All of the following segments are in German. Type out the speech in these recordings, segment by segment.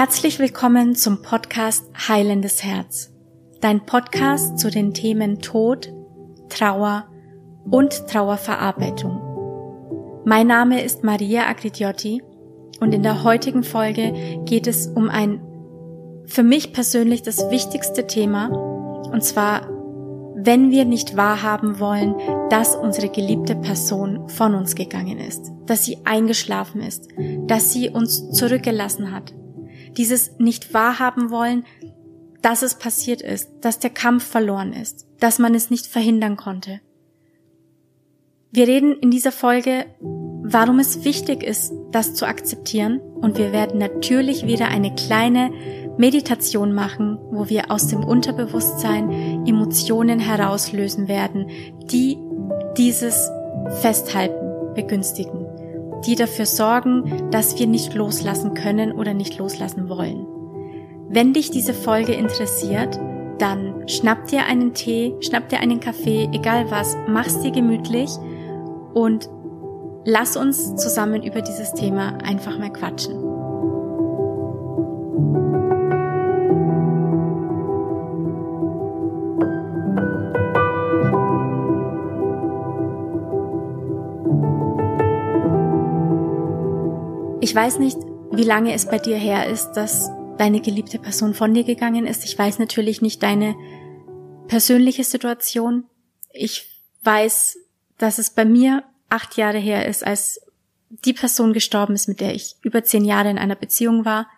Herzlich willkommen zum Podcast Heilendes Herz, dein Podcast zu den Themen Tod, Trauer und Trauerverarbeitung. Mein Name ist Maria Agridiotti und in der heutigen Folge geht es um ein für mich persönlich das wichtigste Thema, und zwar, wenn wir nicht wahrhaben wollen, dass unsere geliebte Person von uns gegangen ist, dass sie eingeschlafen ist, dass sie uns zurückgelassen hat. Dieses nicht wahrhaben wollen, dass es passiert ist, dass der Kampf verloren ist, dass man es nicht verhindern konnte. Wir reden in dieser Folge, warum es wichtig ist, das zu akzeptieren und wir werden natürlich wieder eine kleine Meditation machen, wo wir aus dem Unterbewusstsein Emotionen herauslösen werden, die dieses Festhalten begünstigen, die dafür sorgen, dass wir nicht loslassen können oder nicht loslassen wollen. Wenn dich diese Folge interessiert, dann schnapp dir einen Tee, schnapp dir einen Kaffee, egal was, mach's dir gemütlich und lass uns zusammen über dieses Thema einfach mal quatschen. Ich weiß nicht, wie lange es bei dir her ist, dass deine geliebte Person von dir gegangen ist. Ich weiß natürlich nicht deine persönliche Situation. Ich weiß, dass es bei mir acht Jahre her ist, als die Person gestorben ist, mit der ich über zehn Jahre in einer Beziehung war.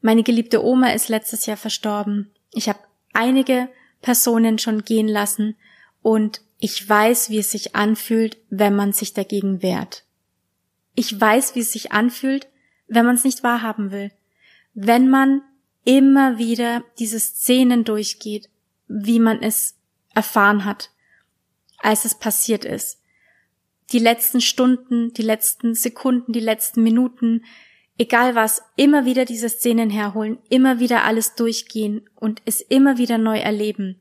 Meine geliebte Oma ist letztes Jahr verstorben. Ich habe einige Personen schon gehen lassen und ich weiß, wie es sich anfühlt, wenn man sich dagegen wehrt. Ich weiß, wie es sich anfühlt, wenn man es nicht wahrhaben will. Wenn man immer wieder diese Szenen durchgeht, wie man es erfahren hat, als es passiert ist. Die letzten Stunden, die letzten Sekunden, die letzten Minuten, egal was, immer wieder diese Szenen herholen, immer wieder alles durchgehen und es immer wieder neu erleben.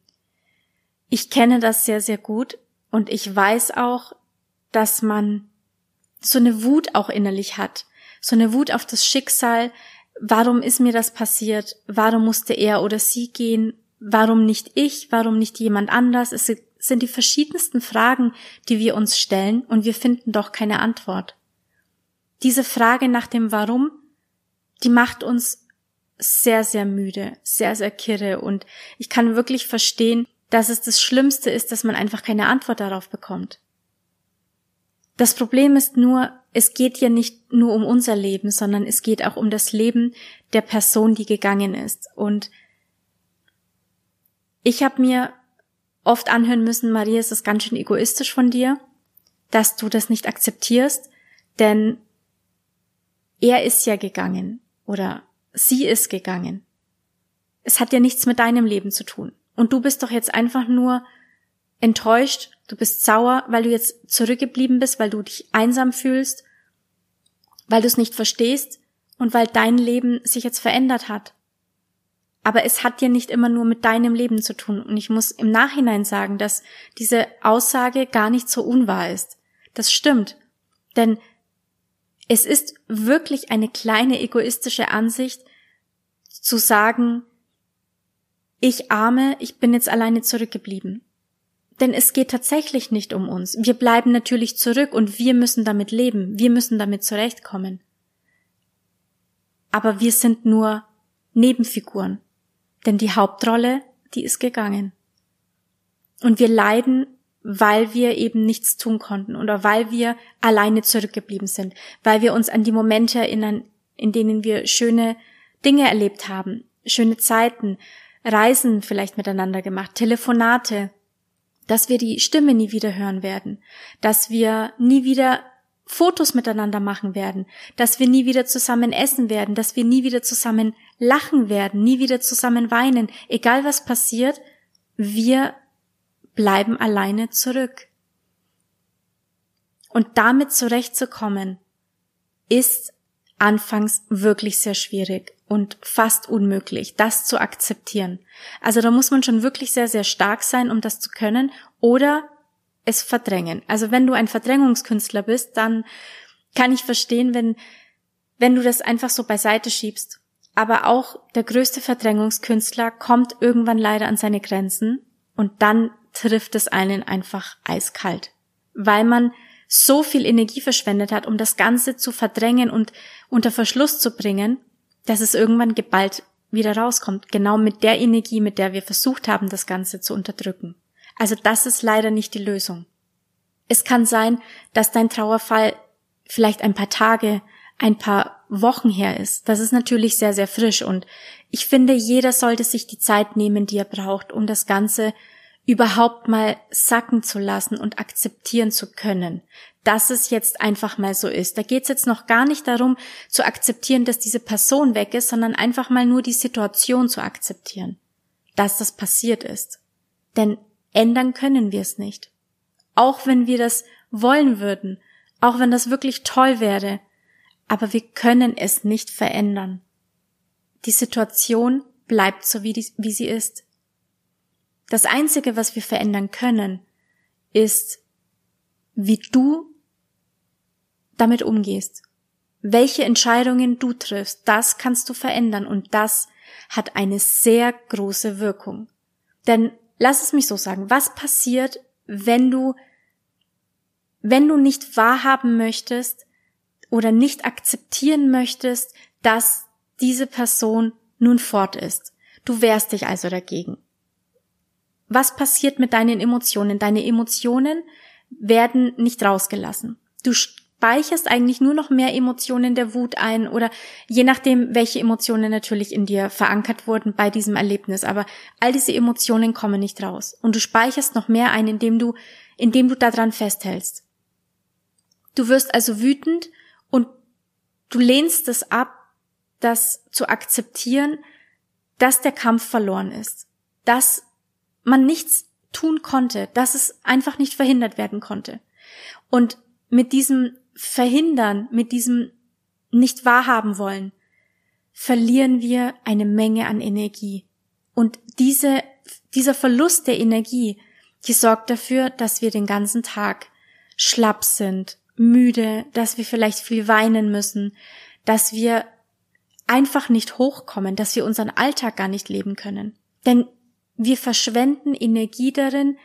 Ich kenne das sehr, sehr gut und ich weiß auch, dass man so eine Wut auch innerlich hat, so eine Wut auf das Schicksal, warum ist mir das passiert, warum musste er oder sie gehen, warum nicht ich, warum nicht jemand anders, es sind die verschiedensten Fragen, die wir uns stellen und wir finden doch keine Antwort. Diese Frage nach dem Warum, die macht uns sehr, sehr müde, sehr, sehr kirre. Und ich kann wirklich verstehen, dass es das Schlimmste ist, dass man einfach keine Antwort darauf bekommt. Das Problem ist nur, es geht ja nicht nur um unser Leben, sondern es geht auch um das Leben der Person, die gegangen ist. Und ich habe mir oft anhören müssen, Maria, es ist ganz schön egoistisch von dir, dass du das nicht akzeptierst, denn er ist ja gegangen oder sie ist gegangen. Es hat ja nichts mit deinem Leben zu tun. Und du bist doch jetzt einfach nur enttäuscht, du bist sauer, weil du jetzt zurückgeblieben bist, weil du dich einsam fühlst, weil du es nicht verstehst und weil dein Leben sich jetzt verändert hat. Aber es hat ja nicht immer nur mit deinem Leben zu tun. Und ich muss im Nachhinein sagen, dass diese Aussage gar nicht so unwahr ist. Das stimmt. Denn es ist wirklich eine kleine egoistische Ansicht zu sagen, ich arme, ich bin jetzt alleine zurückgeblieben. Denn es geht tatsächlich nicht um uns. Wir bleiben natürlich zurück und wir müssen damit leben. Wir müssen damit zurechtkommen. Aber wir sind nur Nebenfiguren. Denn die Hauptrolle, die ist gegangen. Und wir leiden, weil wir eben nichts tun konnten oder weil wir alleine zurückgeblieben sind, weil wir uns an die Momente erinnern, in denen wir schöne Dinge erlebt haben, schöne Zeiten, Reisen vielleicht miteinander gemacht, Telefonate, dass wir die Stimme nie wieder hören werden, dass wir nie wieder Fotos miteinander machen werden, dass wir nie wieder zusammen essen werden, dass wir nie wieder zusammen lachen werden, nie wieder zusammen weinen, egal was passiert, wir bleiben alleine zurück. Und damit zurechtzukommen, ist anfangs wirklich sehr schwierig und fast unmöglich, das zu akzeptieren. Also da muss man schon wirklich sehr, sehr stark sein, um das zu können oder es verdrängen. Also wenn du ein Verdrängungskünstler bist, dann kann ich verstehen, wenn, wenn du das einfach so beiseite schiebst. aber auch der größte Verdrängungskünstler kommt irgendwann leider an seine Grenzen und dann trifft es einen einfach eiskalt, weil man so viel Energie verschwendet hat, um das Ganze zu verdrängen und unter Verschluss zu bringen, dass es irgendwann geballt wieder rauskommt, genau mit der Energie, mit der wir versucht haben, das Ganze zu unterdrücken. Also das ist leider nicht die Lösung. Es kann sein, dass dein Trauerfall vielleicht ein paar Tage, ein paar Wochen her ist. Das ist natürlich sehr, sehr frisch und ich finde, jeder sollte sich die Zeit nehmen, die er braucht, um das Ganze überhaupt mal sacken zu lassen und akzeptieren zu können, dass es jetzt einfach mal so ist. Da geht es jetzt noch gar nicht darum zu akzeptieren, dass diese Person weg ist, sondern einfach mal nur die Situation zu akzeptieren, dass das passiert ist. Denn ändern können wir es nicht. Auch wenn wir das wollen würden, auch wenn das wirklich toll wäre, aber wir können es nicht verändern. Die Situation bleibt so, wie, die, wie sie ist. Das Einzige, was wir verändern können, ist, wie du damit umgehst. Welche Entscheidungen du triffst, das kannst du verändern und das hat eine sehr große Wirkung. Denn lass es mich so sagen, was passiert, wenn du, wenn du nicht wahrhaben möchtest oder nicht akzeptieren möchtest, dass diese Person nun fort ist. Du wehrst dich also dagegen was passiert mit deinen Emotionen? Deine Emotionen werden nicht rausgelassen. Du speicherst eigentlich nur noch mehr Emotionen der Wut ein oder je nachdem, welche Emotionen natürlich in dir verankert wurden bei diesem Erlebnis. Aber all diese Emotionen kommen nicht raus. Und du speicherst noch mehr ein, indem du, indem du daran festhältst. Du wirst also wütend und du lehnst es ab, das zu akzeptieren, dass der Kampf verloren ist. Dass man nichts tun konnte, dass es einfach nicht verhindert werden konnte. Und mit diesem Verhindern, mit diesem nicht wahrhaben wollen, verlieren wir eine Menge an Energie. Und diese, dieser Verlust der Energie, die sorgt dafür, dass wir den ganzen Tag schlapp sind, müde, dass wir vielleicht viel weinen müssen, dass wir einfach nicht hochkommen, dass wir unseren Alltag gar nicht leben können. Denn wir verschwenden Energie darin,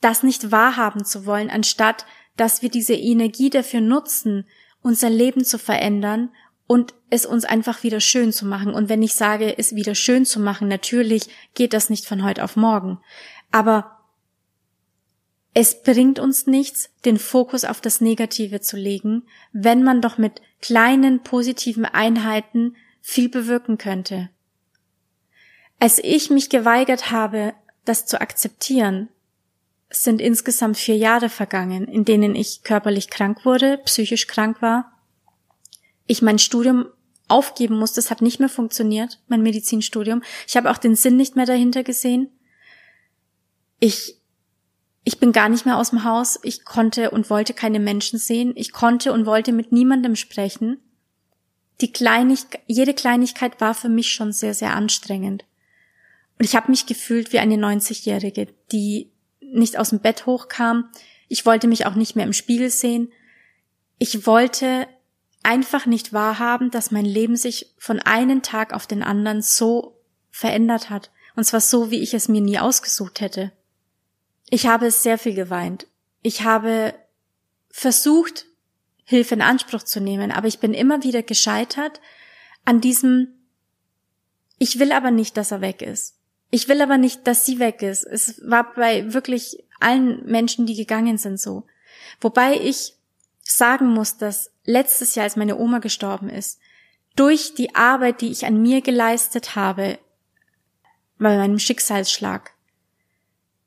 das nicht wahrhaben zu wollen, anstatt dass wir diese Energie dafür nutzen, unser Leben zu verändern und es uns einfach wieder schön zu machen. Und wenn ich sage, es wieder schön zu machen, natürlich geht das nicht von heute auf morgen. Aber es bringt uns nichts, den Fokus auf das Negative zu legen, wenn man doch mit kleinen positiven Einheiten viel bewirken könnte. Als ich mich geweigert habe, das zu akzeptieren, sind insgesamt vier Jahre vergangen, in denen ich körperlich krank wurde, psychisch krank war, ich mein Studium aufgeben musste, es hat nicht mehr funktioniert, mein Medizinstudium. Ich habe auch den Sinn nicht mehr dahinter gesehen. Ich ich bin gar nicht mehr aus dem Haus, ich konnte und wollte keine Menschen sehen, ich konnte und wollte mit niemandem sprechen. Die Kleinigkeit, jede Kleinigkeit war für mich schon sehr, sehr anstrengend. Und ich habe mich gefühlt wie eine 90-Jährige, die nicht aus dem Bett hochkam. Ich wollte mich auch nicht mehr im Spiegel sehen. Ich wollte einfach nicht wahrhaben, dass mein Leben sich von einem Tag auf den anderen so verändert hat. Und zwar so, wie ich es mir nie ausgesucht hätte. Ich habe sehr viel geweint. Ich habe versucht, Hilfe in Anspruch zu nehmen, aber ich bin immer wieder gescheitert an diesem, ich will aber nicht, dass er weg ist. Ich will aber nicht, dass sie weg ist. Es war bei wirklich allen Menschen, die gegangen sind, so. Wobei ich sagen muss, dass letztes Jahr, als meine Oma gestorben ist, durch die Arbeit, die ich an mir geleistet habe, bei meinem Schicksalsschlag,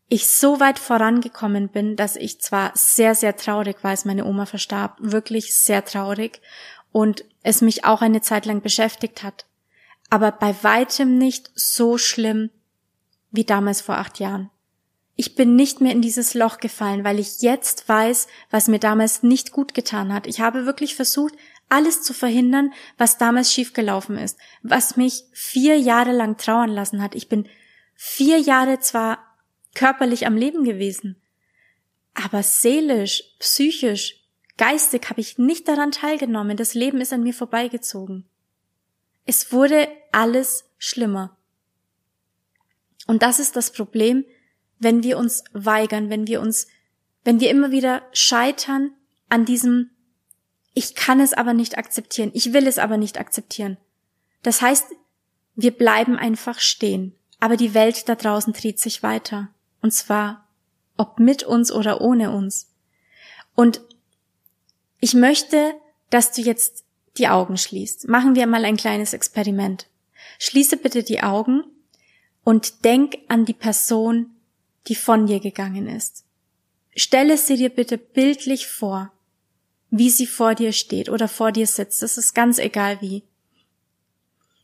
ich so weit vorangekommen bin, dass ich zwar sehr, sehr traurig war, als meine Oma verstarb, wirklich sehr traurig und es mich auch eine Zeit lang beschäftigt hat, aber bei weitem nicht so schlimm, wie damals vor acht Jahren. Ich bin nicht mehr in dieses Loch gefallen, weil ich jetzt weiß, was mir damals nicht gut getan hat. Ich habe wirklich versucht, alles zu verhindern, was damals schiefgelaufen ist, was mich vier Jahre lang trauern lassen hat. Ich bin vier Jahre zwar körperlich am Leben gewesen, aber seelisch, psychisch, geistig habe ich nicht daran teilgenommen. Das Leben ist an mir vorbeigezogen. Es wurde alles schlimmer. Und das ist das Problem, wenn wir uns weigern, wenn wir uns, wenn wir immer wieder scheitern an diesem, ich kann es aber nicht akzeptieren, ich will es aber nicht akzeptieren. Das heißt, wir bleiben einfach stehen, aber die Welt da draußen dreht sich weiter. Und zwar, ob mit uns oder ohne uns. Und ich möchte, dass du jetzt die Augen schließt. Machen wir mal ein kleines Experiment. Schließe bitte die Augen und denk an die Person, die von dir gegangen ist. Stelle sie dir bitte bildlich vor, wie sie vor dir steht oder vor dir sitzt. Das ist ganz egal wie.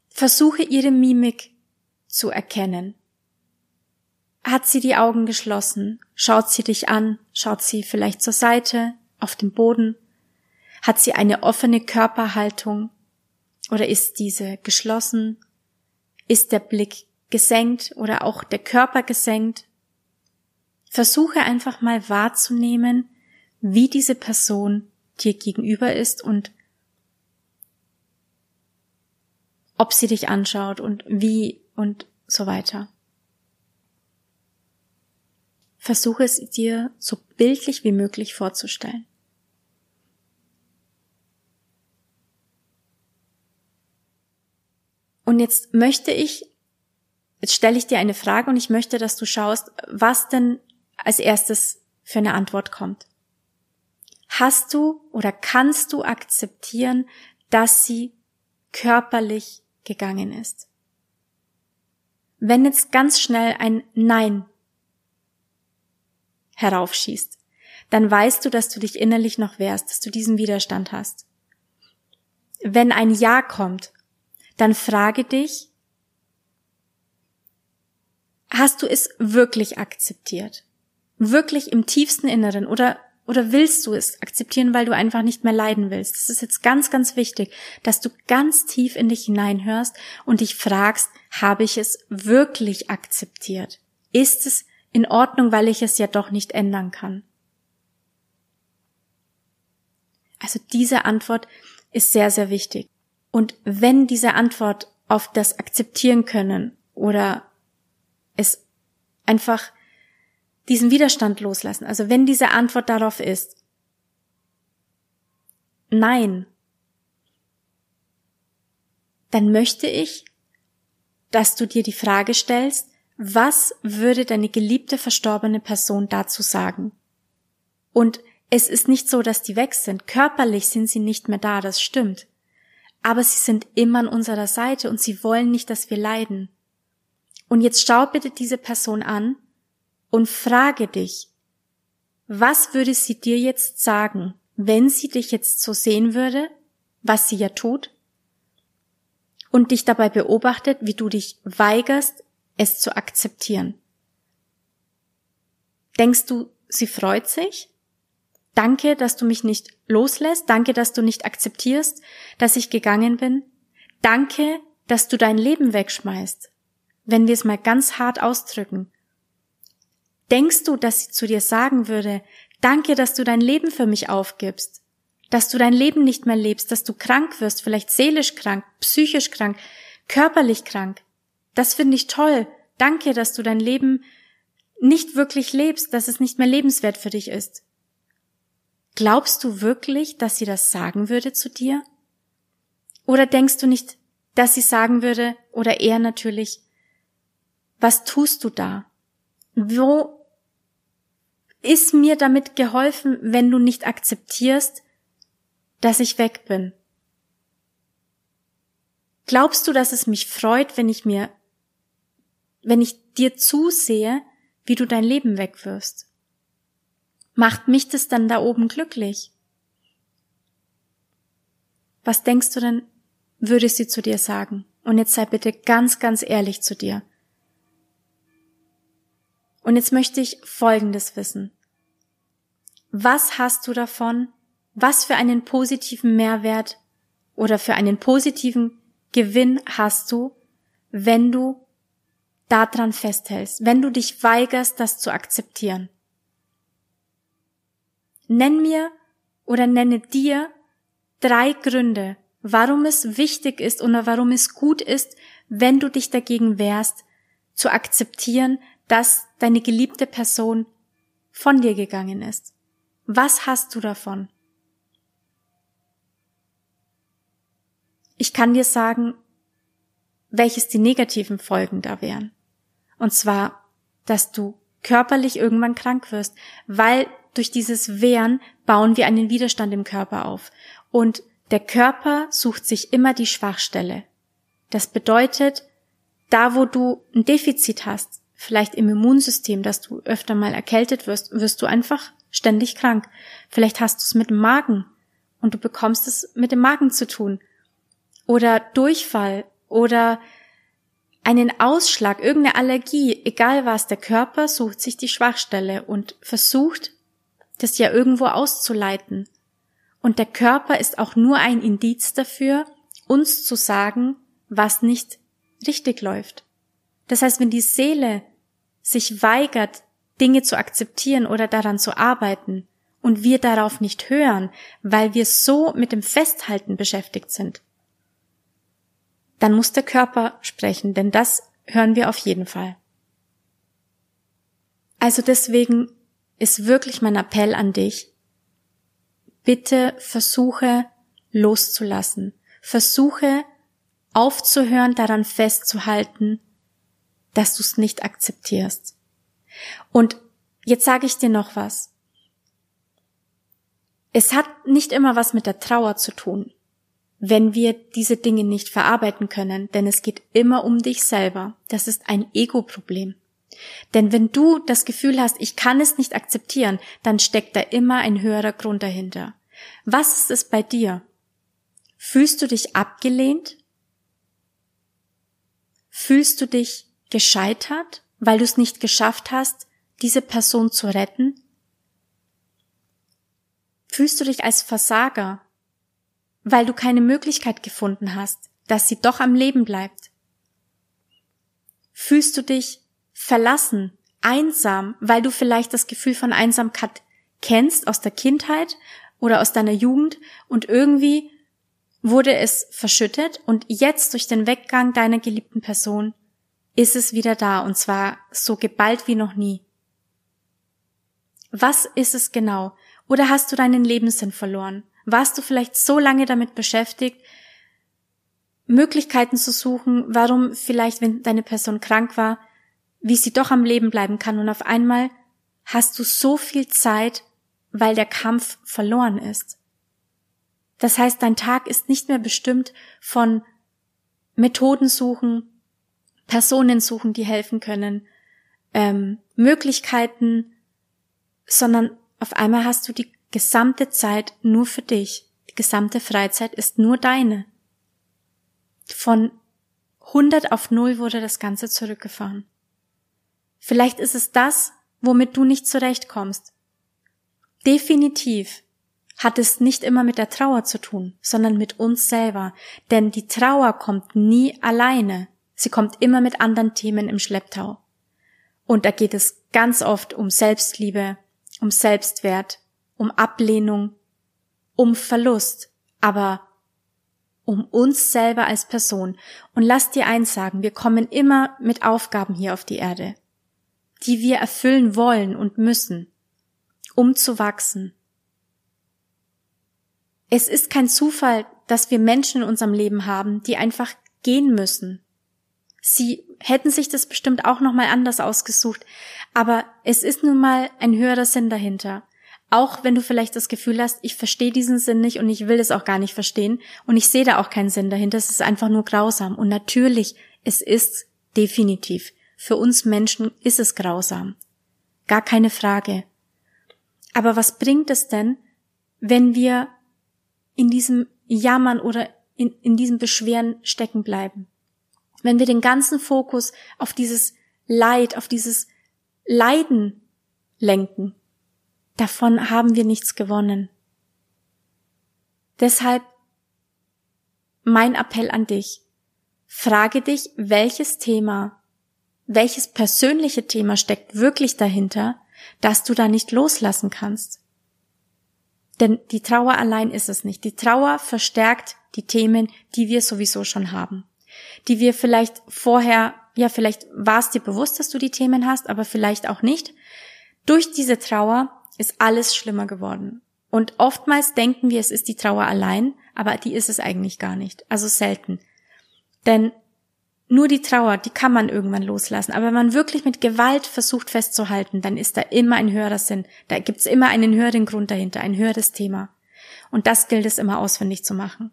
Versuche ihre Mimik zu erkennen. Hat sie die Augen geschlossen? Schaut sie dich an? Schaut sie vielleicht zur Seite, auf den Boden? Hat sie eine offene Körperhaltung? Oder ist diese geschlossen? Ist der Blick gesenkt oder auch der Körper gesenkt? Versuche einfach mal wahrzunehmen, wie diese Person dir gegenüber ist und ob sie dich anschaut und wie und so weiter. Versuche es dir so bildlich wie möglich vorzustellen. Und jetzt möchte ich, jetzt stelle ich dir eine Frage und ich möchte, dass du schaust, was denn als erstes für eine Antwort kommt. Hast du oder kannst du akzeptieren, dass sie körperlich gegangen ist. Wenn jetzt ganz schnell ein Nein heraufschießt, dann weißt du, dass du dich innerlich noch wehrst, dass du diesen Widerstand hast. Wenn ein Ja kommt, dann frage dich, hast du es wirklich akzeptiert? Wirklich im tiefsten Inneren oder oder willst du es akzeptieren, weil du einfach nicht mehr leiden willst? Das ist jetzt ganz, ganz wichtig, dass du ganz tief in dich hineinhörst und dich fragst, habe ich es wirklich akzeptiert? Ist es in Ordnung, weil ich es ja doch nicht ändern kann? Also diese Antwort ist sehr, sehr wichtig. Und wenn diese Antwort auf das akzeptieren können oder es einfach diesen Widerstand loslassen. Also wenn diese Antwort darauf ist, nein, dann möchte ich, dass du dir die Frage stellst, was würde deine geliebte verstorbene Person dazu sagen? Und es ist nicht so, dass die weg sind. Körperlich sind sie nicht mehr da, das stimmt. Aber sie sind immer an unserer Seite und sie wollen nicht, dass wir leiden. Und jetzt schau bitte diese Person an und frage dich, was würde sie dir jetzt sagen, wenn sie dich jetzt so sehen würde, was sie ja tut, und dich dabei beobachtet, wie du dich weigerst, es zu akzeptieren. Denkst du, sie freut sich? Danke, dass du mich nicht loslässt. Danke, dass du nicht akzeptierst, dass ich gegangen bin. Danke, dass du dein Leben wegschmeißt. Wenn wir es mal ganz hart ausdrücken. Denkst du, dass sie zu dir sagen würde, danke, dass du dein Leben für mich aufgibst, dass du dein Leben nicht mehr lebst, dass du krank wirst, vielleicht seelisch krank, psychisch krank, körperlich krank. Das finde ich toll. Danke, dass du dein Leben nicht wirklich lebst, dass es nicht mehr lebenswert für dich ist. Glaubst du wirklich, dass sie das sagen würde zu dir? Oder denkst du nicht, dass sie sagen würde, oder eher natürlich, was tust du da? Wo ist mir damit geholfen, wenn du nicht akzeptierst, dass ich weg bin? Glaubst du, dass es mich freut, wenn ich mir, wenn ich dir zusehe, wie du dein Leben wegwirfst? Macht mich das dann da oben glücklich? Was denkst du denn, würde sie zu dir sagen? Und jetzt sei bitte ganz, ganz ehrlich zu dir. Und jetzt möchte ich Folgendes wissen. Was hast du davon? Was für einen positiven Mehrwert oder für einen positiven Gewinn hast du, wenn du daran festhältst, wenn du dich weigerst, das zu akzeptieren? Nenn mir oder nenne dir drei Gründe, warum es wichtig ist oder warum es gut ist, wenn du dich dagegen wehrst, zu akzeptieren, dass deine geliebte Person von dir gegangen ist. Was hast du davon? Ich kann dir sagen, welches die negativen Folgen da wären. Und zwar, dass du körperlich irgendwann krank wirst, weil durch dieses Wehren bauen wir einen Widerstand im Körper auf. Und der Körper sucht sich immer die Schwachstelle. Das bedeutet, da wo du ein Defizit hast, vielleicht im Immunsystem, dass du öfter mal erkältet wirst, wirst du einfach ständig krank. Vielleicht hast du es mit dem Magen und du bekommst es mit dem Magen zu tun. Oder Durchfall oder einen Ausschlag, irgendeine Allergie, egal was, der Körper sucht sich die Schwachstelle und versucht, das ja irgendwo auszuleiten. Und der Körper ist auch nur ein Indiz dafür, uns zu sagen, was nicht richtig läuft. Das heißt, wenn die Seele sich weigert, Dinge zu akzeptieren oder daran zu arbeiten, und wir darauf nicht hören, weil wir so mit dem Festhalten beschäftigt sind, dann muss der Körper sprechen, denn das hören wir auf jeden Fall. Also deswegen ist wirklich mein Appell an dich, bitte versuche loszulassen, versuche aufzuhören, daran festzuhalten, dass du es nicht akzeptierst. Und jetzt sage ich dir noch was. Es hat nicht immer was mit der Trauer zu tun wenn wir diese Dinge nicht verarbeiten können, denn es geht immer um dich selber. Das ist ein Ego-Problem. Denn wenn du das Gefühl hast, ich kann es nicht akzeptieren, dann steckt da immer ein höherer Grund dahinter. Was ist es bei dir? Fühlst du dich abgelehnt? Fühlst du dich gescheitert, weil du es nicht geschafft hast, diese Person zu retten? Fühlst du dich als Versager, weil du keine Möglichkeit gefunden hast, dass sie doch am Leben bleibt? Fühlst du dich verlassen, einsam, weil du vielleicht das Gefühl von Einsamkeit kennst aus der Kindheit oder aus deiner Jugend und irgendwie wurde es verschüttet und jetzt durch den Weggang deiner geliebten Person ist es wieder da und zwar so geballt wie noch nie. Was ist es genau? Oder hast du deinen Lebenssinn verloren? Warst du vielleicht so lange damit beschäftigt, Möglichkeiten zu suchen, warum vielleicht, wenn deine Person krank war, wie sie doch am Leben bleiben kann und auf einmal hast du so viel Zeit, weil der Kampf verloren ist. Das heißt, dein Tag ist nicht mehr bestimmt von Methoden suchen, Personen suchen, die helfen können, ähm, Möglichkeiten, sondern auf einmal hast du die gesamte Zeit nur für dich. Die gesamte Freizeit ist nur deine. Von 100 auf 0 wurde das Ganze zurückgefahren. Vielleicht ist es das, womit du nicht zurechtkommst. Definitiv hat es nicht immer mit der Trauer zu tun, sondern mit uns selber. Denn die Trauer kommt nie alleine. Sie kommt immer mit anderen Themen im Schlepptau. Und da geht es ganz oft um Selbstliebe, um Selbstwert, um Ablehnung, um Verlust, aber um uns selber als Person. Und lass dir eins sagen, wir kommen immer mit Aufgaben hier auf die Erde, die wir erfüllen wollen und müssen, um zu wachsen. Es ist kein Zufall, dass wir Menschen in unserem Leben haben, die einfach gehen müssen. Sie hätten sich das bestimmt auch noch mal anders ausgesucht, aber es ist nun mal ein höherer Sinn dahinter. Auch wenn du vielleicht das Gefühl hast, ich verstehe diesen Sinn nicht und ich will es auch gar nicht verstehen und ich sehe da auch keinen Sinn dahinter, es ist einfach nur grausam. Und natürlich, es ist definitiv. Für uns Menschen ist es grausam. Gar keine Frage. Aber was bringt es denn, wenn wir in diesem Jammern oder in, in diesem Beschweren stecken bleiben? Wenn wir den ganzen Fokus auf dieses Leid, auf dieses Leiden lenken, Davon haben wir nichts gewonnen. Deshalb mein Appell an dich. Frage dich, welches Thema, welches persönliche Thema steckt wirklich dahinter, dass du da nicht loslassen kannst. Denn die Trauer allein ist es nicht. Die Trauer verstärkt die Themen, die wir sowieso schon haben. Die wir vielleicht vorher, ja, vielleicht war es dir bewusst, dass du die Themen hast, aber vielleicht auch nicht. Durch diese Trauer ist alles schlimmer geworden. Und oftmals denken wir, es ist die Trauer allein, aber die ist es eigentlich gar nicht. Also selten. Denn nur die Trauer, die kann man irgendwann loslassen. Aber wenn man wirklich mit Gewalt versucht festzuhalten, dann ist da immer ein höherer Sinn. Da gibt's immer einen höheren Grund dahinter, ein höheres Thema. Und das gilt es immer auswendig zu machen.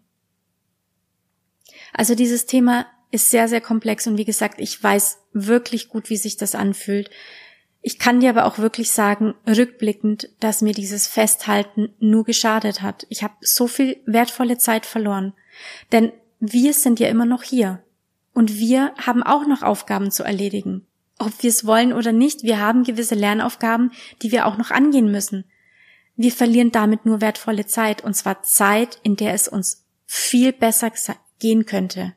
Also dieses Thema ist sehr, sehr komplex und wie gesagt, ich weiß wirklich gut, wie sich das anfühlt. Ich kann dir aber auch wirklich sagen, rückblickend, dass mir dieses Festhalten nur geschadet hat. Ich habe so viel wertvolle Zeit verloren. Denn wir sind ja immer noch hier. Und wir haben auch noch Aufgaben zu erledigen. Ob wir es wollen oder nicht, wir haben gewisse Lernaufgaben, die wir auch noch angehen müssen. Wir verlieren damit nur wertvolle Zeit, und zwar Zeit, in der es uns viel besser gehen könnte.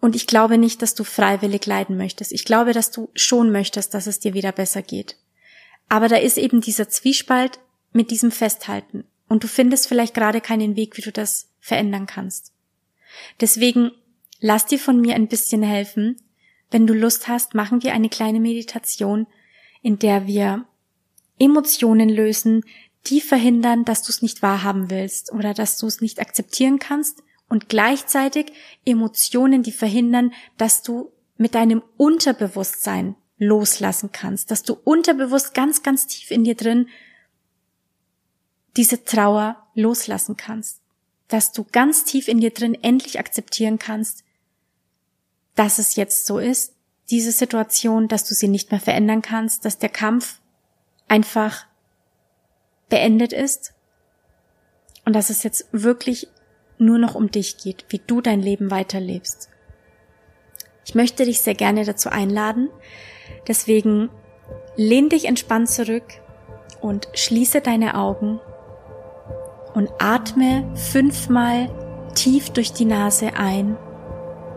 Und ich glaube nicht, dass du freiwillig leiden möchtest. Ich glaube, dass du schon möchtest, dass es dir wieder besser geht. Aber da ist eben dieser Zwiespalt mit diesem Festhalten. Und du findest vielleicht gerade keinen Weg, wie du das verändern kannst. Deswegen lass dir von mir ein bisschen helfen. Wenn du Lust hast, machen wir eine kleine Meditation, in der wir Emotionen lösen, die verhindern, dass du es nicht wahrhaben willst oder dass du es nicht akzeptieren kannst. Und gleichzeitig Emotionen, die verhindern, dass du mit deinem Unterbewusstsein loslassen kannst, dass du unterbewusst ganz, ganz tief in dir drin diese Trauer loslassen kannst. Dass du ganz tief in dir drin endlich akzeptieren kannst, dass es jetzt so ist, diese Situation, dass du sie nicht mehr verändern kannst, dass der Kampf einfach beendet ist und dass es jetzt wirklich nur noch um dich geht, wie du dein Leben weiterlebst. Ich möchte dich sehr gerne dazu einladen, deswegen lehn dich entspannt zurück und schließe deine Augen und atme fünfmal tief durch die Nase ein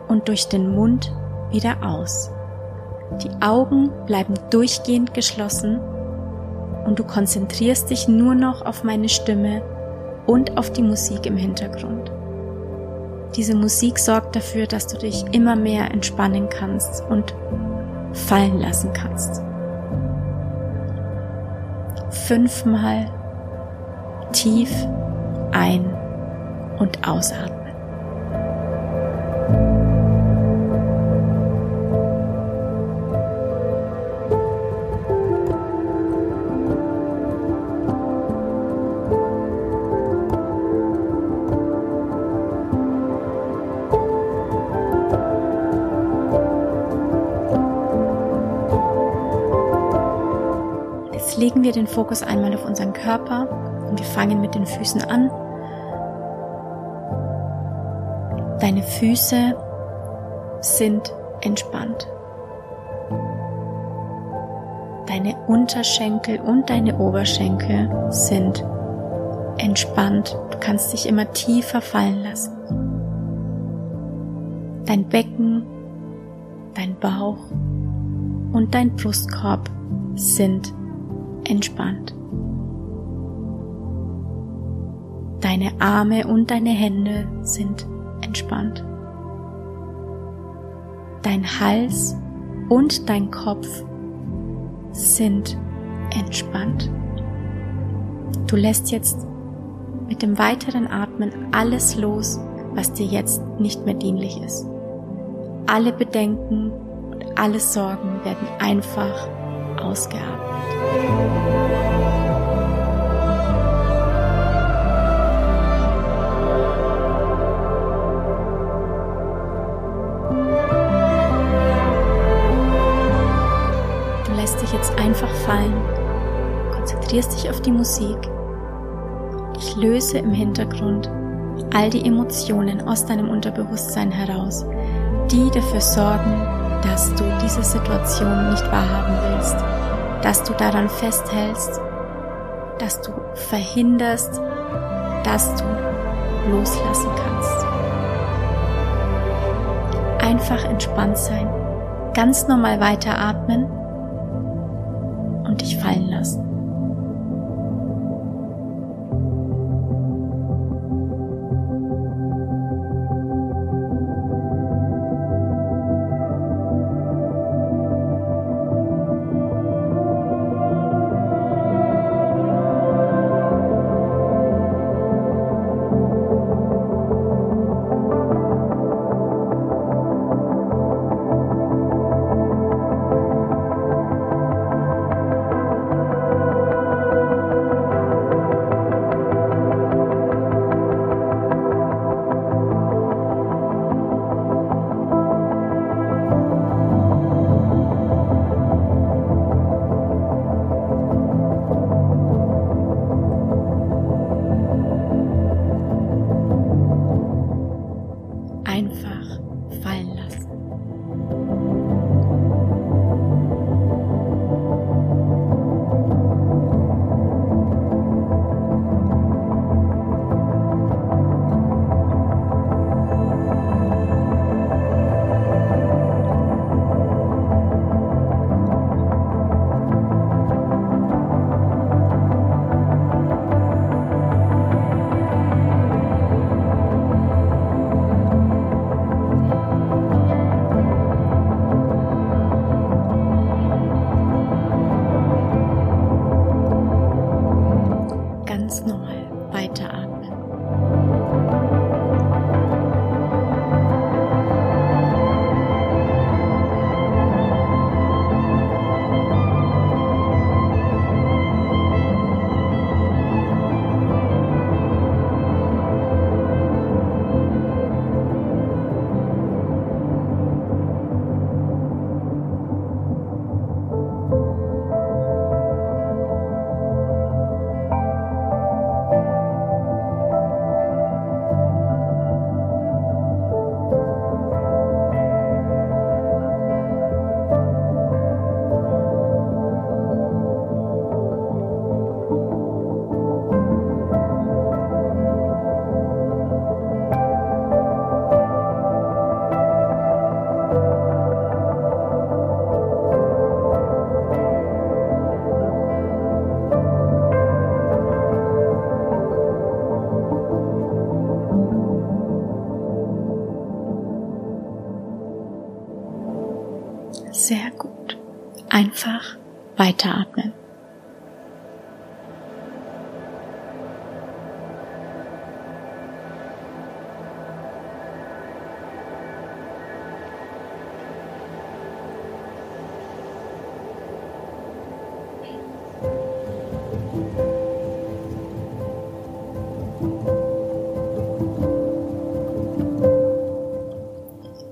und durch den Mund wieder aus. Die Augen bleiben durchgehend geschlossen und du konzentrierst dich nur noch auf meine Stimme und auf die Musik im Hintergrund. Diese Musik sorgt dafür, dass du dich immer mehr entspannen kannst und fallen lassen kannst. Fünfmal tief ein- und ausatmen. Fokus einmal auf unseren Körper und wir fangen mit den Füßen an Deine Füße sind entspannt. Deine Unterschenkel und deine Oberschenkel sind entspannt. Du kannst dich immer tiefer fallen lassen. Dein Becken, dein Bauch und dein Brustkorb sind entspannt. Deine Arme und deine Hände sind entspannt. Dein Hals und dein Kopf sind entspannt. Du lässt jetzt mit dem weiteren Atmen alles los, was dir jetzt nicht mehr dienlich ist. Alle Bedenken und alle Sorgen werden einfach ausgeatmet. einfach fallen, konzentrierst dich auf die Musik. Ich löse im Hintergrund all die Emotionen aus deinem Unterbewusstsein heraus, die dafür sorgen, dass du diese Situation nicht wahrhaben willst, dass du daran festhältst, dass du verhinderst, dass du loslassen kannst. Einfach entspannt sein, ganz normal weiteratmen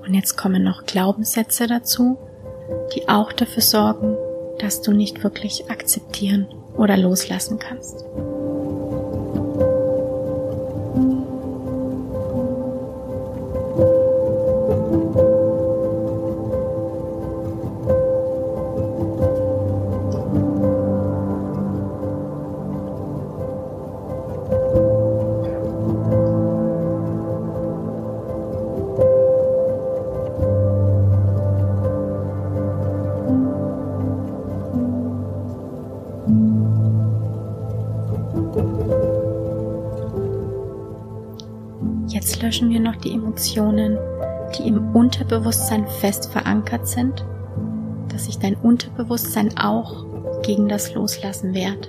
Und jetzt kommen noch Glaubenssätze dazu, die auch dafür sorgen, dass du nicht wirklich akzeptieren oder loslassen kannst. Unterbewusstsein fest verankert sind, dass sich dein Unterbewusstsein auch gegen das Loslassen wehrt.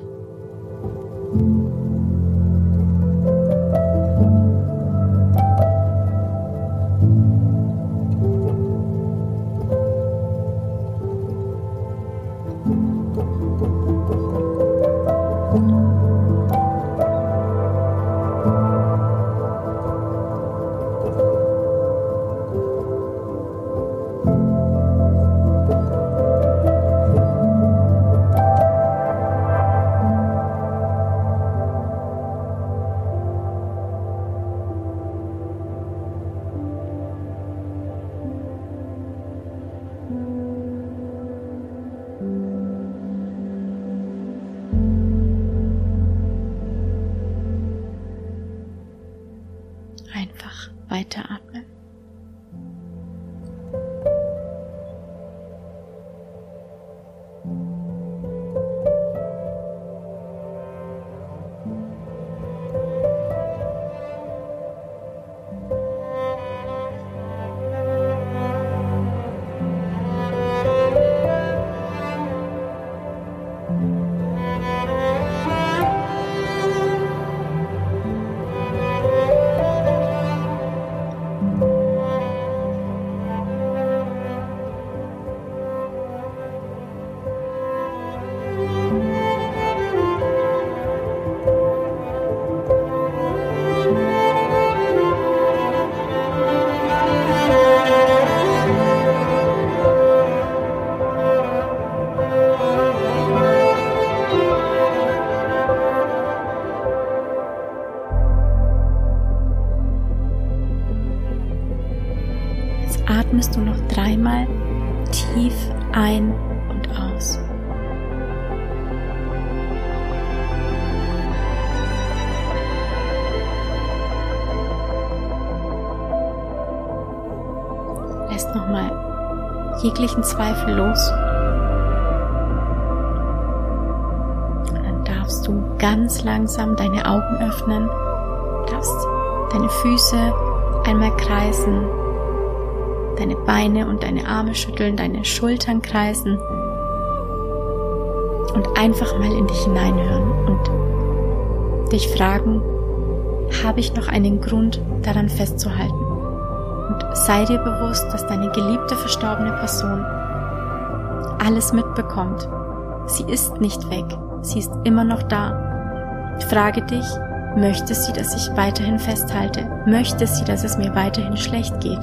Jeglichen Zweifel los. Dann darfst du ganz langsam deine Augen öffnen, darfst deine Füße einmal kreisen deine Beine und deine Arme schütteln, deine Schultern kreisen und einfach mal in dich hineinhören und dich fragen, habe ich noch einen Grund daran festzuhalten? Sei dir bewusst, dass deine geliebte verstorbene Person alles mitbekommt. Sie ist nicht weg, sie ist immer noch da. Frage dich, möchte sie, dass ich weiterhin festhalte? Möchte sie, dass es mir weiterhin schlecht geht?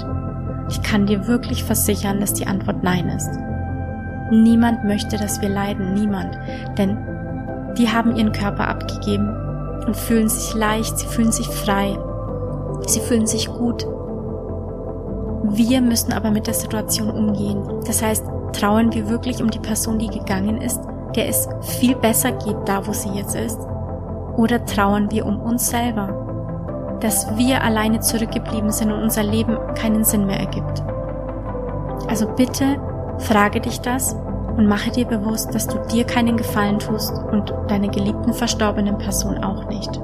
Ich kann dir wirklich versichern, dass die Antwort Nein ist. Niemand möchte, dass wir leiden, niemand. Denn die haben ihren Körper abgegeben und fühlen sich leicht, sie fühlen sich frei, sie fühlen sich gut. Wir müssen aber mit der Situation umgehen. Das heißt, trauen wir wirklich um die Person, die gegangen ist, der es viel besser geht, da wo sie jetzt ist? Oder trauern wir um uns selber, dass wir alleine zurückgeblieben sind und unser Leben keinen Sinn mehr ergibt? Also bitte frage dich das und mache dir bewusst, dass du dir keinen Gefallen tust und deiner geliebten verstorbenen Person auch nicht.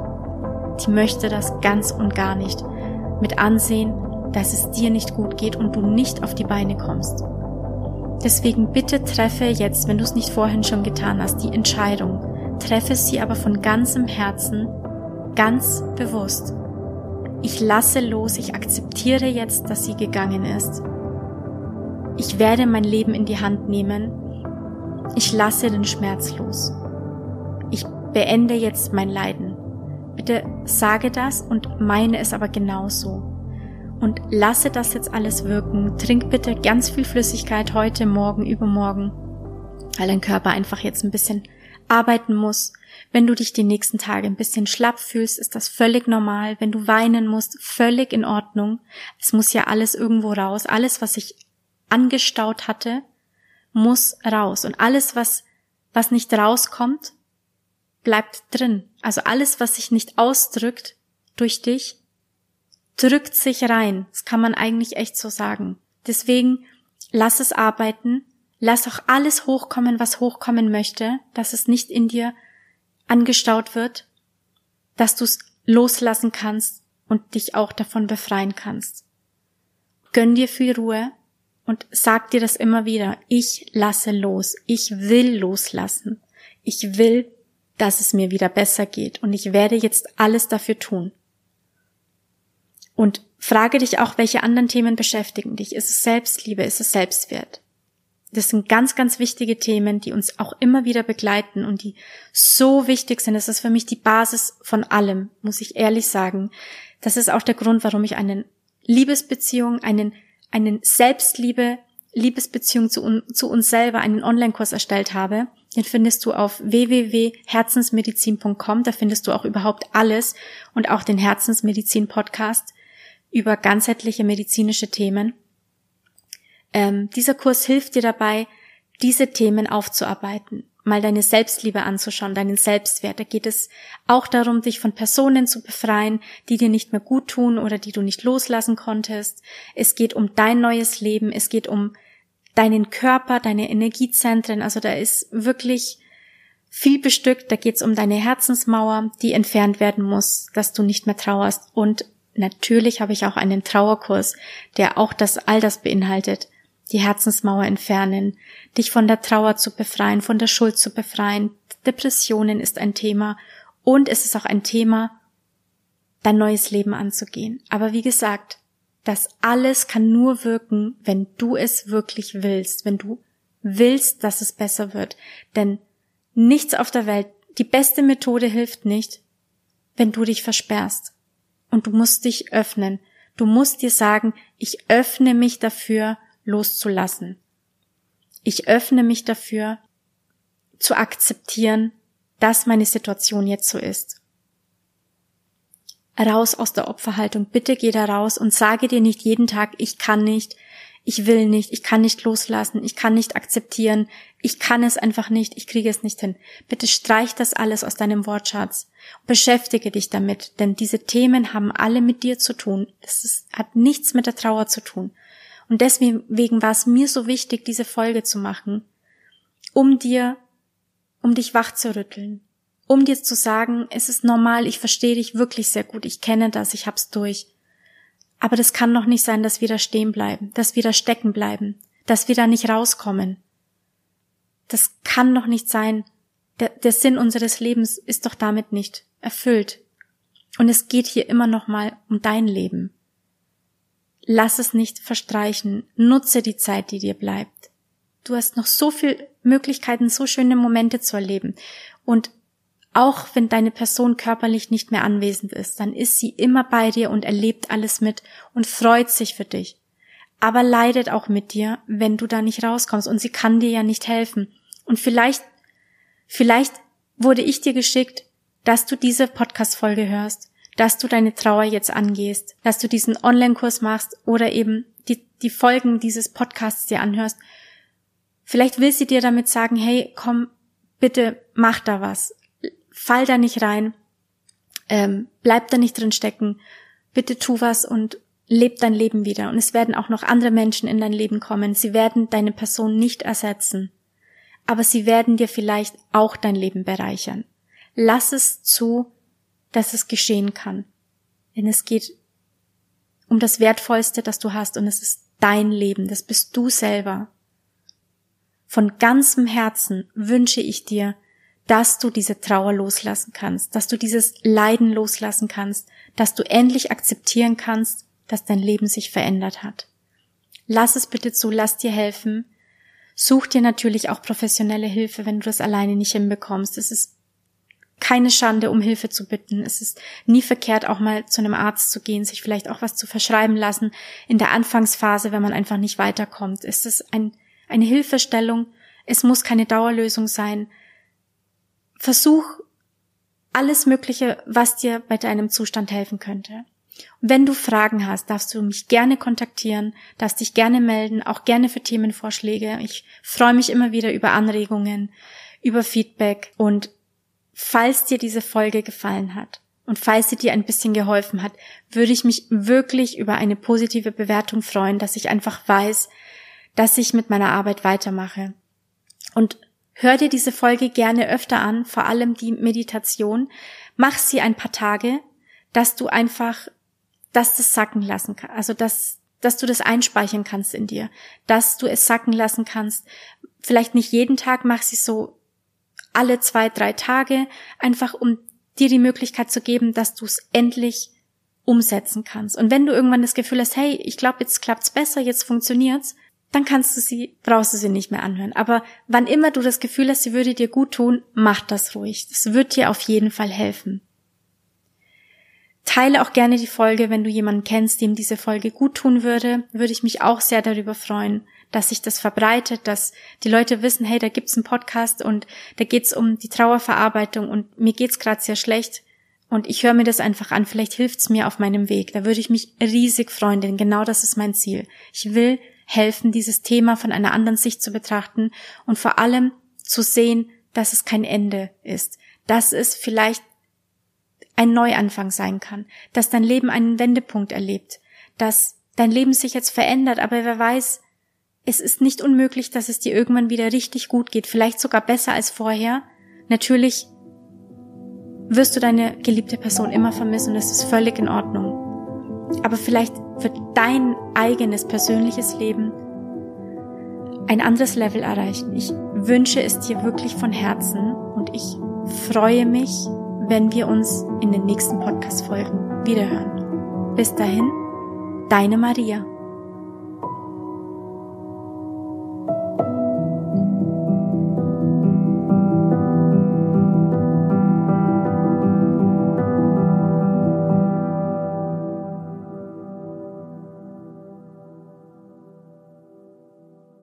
Die möchte das ganz und gar nicht mit ansehen, dass es dir nicht gut geht und du nicht auf die Beine kommst. Deswegen bitte treffe jetzt, wenn du es nicht vorhin schon getan hast, die Entscheidung. Treffe sie aber von ganzem Herzen, ganz bewusst. Ich lasse los, ich akzeptiere jetzt, dass sie gegangen ist. Ich werde mein Leben in die Hand nehmen ich lasse den Schmerz los. Ich beende jetzt mein Leiden. Bitte sage das und meine es aber genauso. Und lasse das jetzt alles wirken. Trink bitte ganz viel Flüssigkeit heute, morgen, übermorgen, weil dein Körper einfach jetzt ein bisschen arbeiten muss. Wenn du dich die nächsten Tage ein bisschen schlapp fühlst, ist das völlig normal. Wenn du weinen musst, völlig in Ordnung. Es muss ja alles irgendwo raus. Alles, was sich angestaut hatte, muss raus. Und alles, was, was nicht rauskommt, bleibt drin. Also alles, was sich nicht ausdrückt durch dich, drückt sich rein. Das kann man eigentlich echt so sagen. Deswegen lass es arbeiten. Lass auch alles hochkommen, was hochkommen möchte, dass es nicht in dir angestaut wird, dass du es loslassen kannst und dich auch davon befreien kannst. Gönn dir viel Ruhe, und sag dir das immer wieder. Ich lasse los. Ich will loslassen. Ich will, dass es mir wieder besser geht. Und ich werde jetzt alles dafür tun. Und frage dich auch, welche anderen Themen beschäftigen dich. Ist es Selbstliebe? Ist es Selbstwert? Das sind ganz, ganz wichtige Themen, die uns auch immer wieder begleiten und die so wichtig sind. Das ist für mich die Basis von allem, muss ich ehrlich sagen. Das ist auch der Grund, warum ich eine Liebesbeziehung, einen einen Selbstliebe, Liebesbeziehung zu, zu uns selber, einen Online-Kurs erstellt habe. Den findest du auf www.herzensmedizin.com. Da findest du auch überhaupt alles und auch den Herzensmedizin-Podcast über ganzheitliche medizinische Themen. Ähm, dieser Kurs hilft dir dabei, diese Themen aufzuarbeiten mal deine Selbstliebe anzuschauen, deinen Selbstwert. Da geht es auch darum, dich von Personen zu befreien, die dir nicht mehr gut tun oder die du nicht loslassen konntest. Es geht um dein neues Leben. Es geht um deinen Körper, deine Energiezentren. Also da ist wirklich viel bestückt. Da geht es um deine Herzensmauer, die entfernt werden muss, dass du nicht mehr trauerst. Und natürlich habe ich auch einen Trauerkurs, der auch das all das beinhaltet die Herzensmauer entfernen, dich von der Trauer zu befreien, von der Schuld zu befreien. Depressionen ist ein Thema und es ist auch ein Thema, dein neues Leben anzugehen. Aber wie gesagt, das alles kann nur wirken, wenn du es wirklich willst, wenn du willst, dass es besser wird. Denn nichts auf der Welt, die beste Methode hilft nicht, wenn du dich versperrst. Und du musst dich öffnen. Du musst dir sagen, ich öffne mich dafür, loszulassen. Ich öffne mich dafür, zu akzeptieren, dass meine Situation jetzt so ist. Raus aus der Opferhaltung. Bitte geh da raus und sage dir nicht jeden Tag, ich kann nicht, ich will nicht, ich kann nicht loslassen, ich kann nicht akzeptieren, ich kann es einfach nicht, ich kriege es nicht hin. Bitte streich das alles aus deinem Wortschatz. Beschäftige dich damit, denn diese Themen haben alle mit dir zu tun. Ist, hat nichts mit der Trauer zu tun. Und deswegen war es mir so wichtig, diese Folge zu machen, um dir, um dich wach zu rütteln, um dir zu sagen, es ist normal, ich verstehe dich wirklich sehr gut, ich kenne das, ich hab's durch. Aber das kann doch nicht sein, dass wir da stehen bleiben, dass wir da stecken bleiben, dass wir da nicht rauskommen. Das kann doch nicht sein. Der, der Sinn unseres Lebens ist doch damit nicht, erfüllt. Und es geht hier immer noch mal um dein Leben. Lass es nicht verstreichen. Nutze die Zeit, die dir bleibt. Du hast noch so viel Möglichkeiten, so schöne Momente zu erleben. Und auch wenn deine Person körperlich nicht mehr anwesend ist, dann ist sie immer bei dir und erlebt alles mit und freut sich für dich. Aber leidet auch mit dir, wenn du da nicht rauskommst und sie kann dir ja nicht helfen. Und vielleicht, vielleicht wurde ich dir geschickt, dass du diese Podcast-Folge hörst, dass du deine Trauer jetzt angehst, dass du diesen Online-Kurs machst oder eben die, die Folgen dieses Podcasts dir anhörst. Vielleicht will sie dir damit sagen, hey, komm, bitte mach da was. Fall da nicht rein. Ähm, bleib da nicht drin stecken. Bitte tu was und leb dein Leben wieder. Und es werden auch noch andere Menschen in dein Leben kommen. Sie werden deine Person nicht ersetzen aber sie werden dir vielleicht auch dein Leben bereichern. Lass es zu, dass es geschehen kann. Denn es geht um das Wertvollste, das du hast, und es ist dein Leben, das bist du selber. Von ganzem Herzen wünsche ich dir, dass du diese Trauer loslassen kannst, dass du dieses Leiden loslassen kannst, dass du endlich akzeptieren kannst, dass dein Leben sich verändert hat. Lass es bitte zu, lass dir helfen, Such dir natürlich auch professionelle Hilfe, wenn du das alleine nicht hinbekommst. Es ist keine Schande, um Hilfe zu bitten. Es ist nie verkehrt, auch mal zu einem Arzt zu gehen, sich vielleicht auch was zu verschreiben lassen. In der Anfangsphase, wenn man einfach nicht weiterkommt, ist es ein, eine Hilfestellung. Es muss keine Dauerlösung sein. Versuch alles Mögliche, was dir bei deinem Zustand helfen könnte. Wenn du Fragen hast, darfst du mich gerne kontaktieren, darfst dich gerne melden, auch gerne für Themenvorschläge. Ich freue mich immer wieder über Anregungen, über Feedback und falls dir diese Folge gefallen hat und falls sie dir ein bisschen geholfen hat, würde ich mich wirklich über eine positive Bewertung freuen, dass ich einfach weiß, dass ich mit meiner Arbeit weitermache. Und hör dir diese Folge gerne öfter an, vor allem die Meditation. Mach sie ein paar Tage, dass du einfach dass das sacken lassen kann, also dass, dass du das einspeichern kannst in dir, dass du es sacken lassen kannst. Vielleicht nicht jeden Tag, mach sie so alle zwei, drei Tage, einfach um dir die Möglichkeit zu geben, dass du es endlich umsetzen kannst. Und wenn du irgendwann das Gefühl hast, hey, ich glaube, jetzt klappt's besser, jetzt funktioniert's, dann kannst du sie, brauchst du sie nicht mehr anhören. Aber wann immer du das Gefühl hast, sie würde dir gut tun, mach das ruhig. Das wird dir auf jeden Fall helfen. Teile auch gerne die Folge, wenn du jemanden kennst, dem diese Folge gut tun würde. Würde ich mich auch sehr darüber freuen, dass sich das verbreitet, dass die Leute wissen, hey, da gibt's einen Podcast und da geht's um die Trauerverarbeitung und mir geht's gerade sehr schlecht und ich höre mir das einfach an. Vielleicht hilft's mir auf meinem Weg. Da würde ich mich riesig freuen, denn genau das ist mein Ziel. Ich will helfen, dieses Thema von einer anderen Sicht zu betrachten und vor allem zu sehen, dass es kein Ende ist, dass es vielleicht ein Neuanfang sein kann, dass dein Leben einen Wendepunkt erlebt, dass dein Leben sich jetzt verändert, aber wer weiß, es ist nicht unmöglich, dass es dir irgendwann wieder richtig gut geht, vielleicht sogar besser als vorher. Natürlich wirst du deine geliebte Person immer vermissen und das ist völlig in Ordnung. Aber vielleicht wird dein eigenes persönliches Leben ein anderes Level erreichen. Ich wünsche es dir wirklich von Herzen und ich freue mich, wenn wir uns in den nächsten Podcast-Folgen wiederhören. Bis dahin, deine Maria.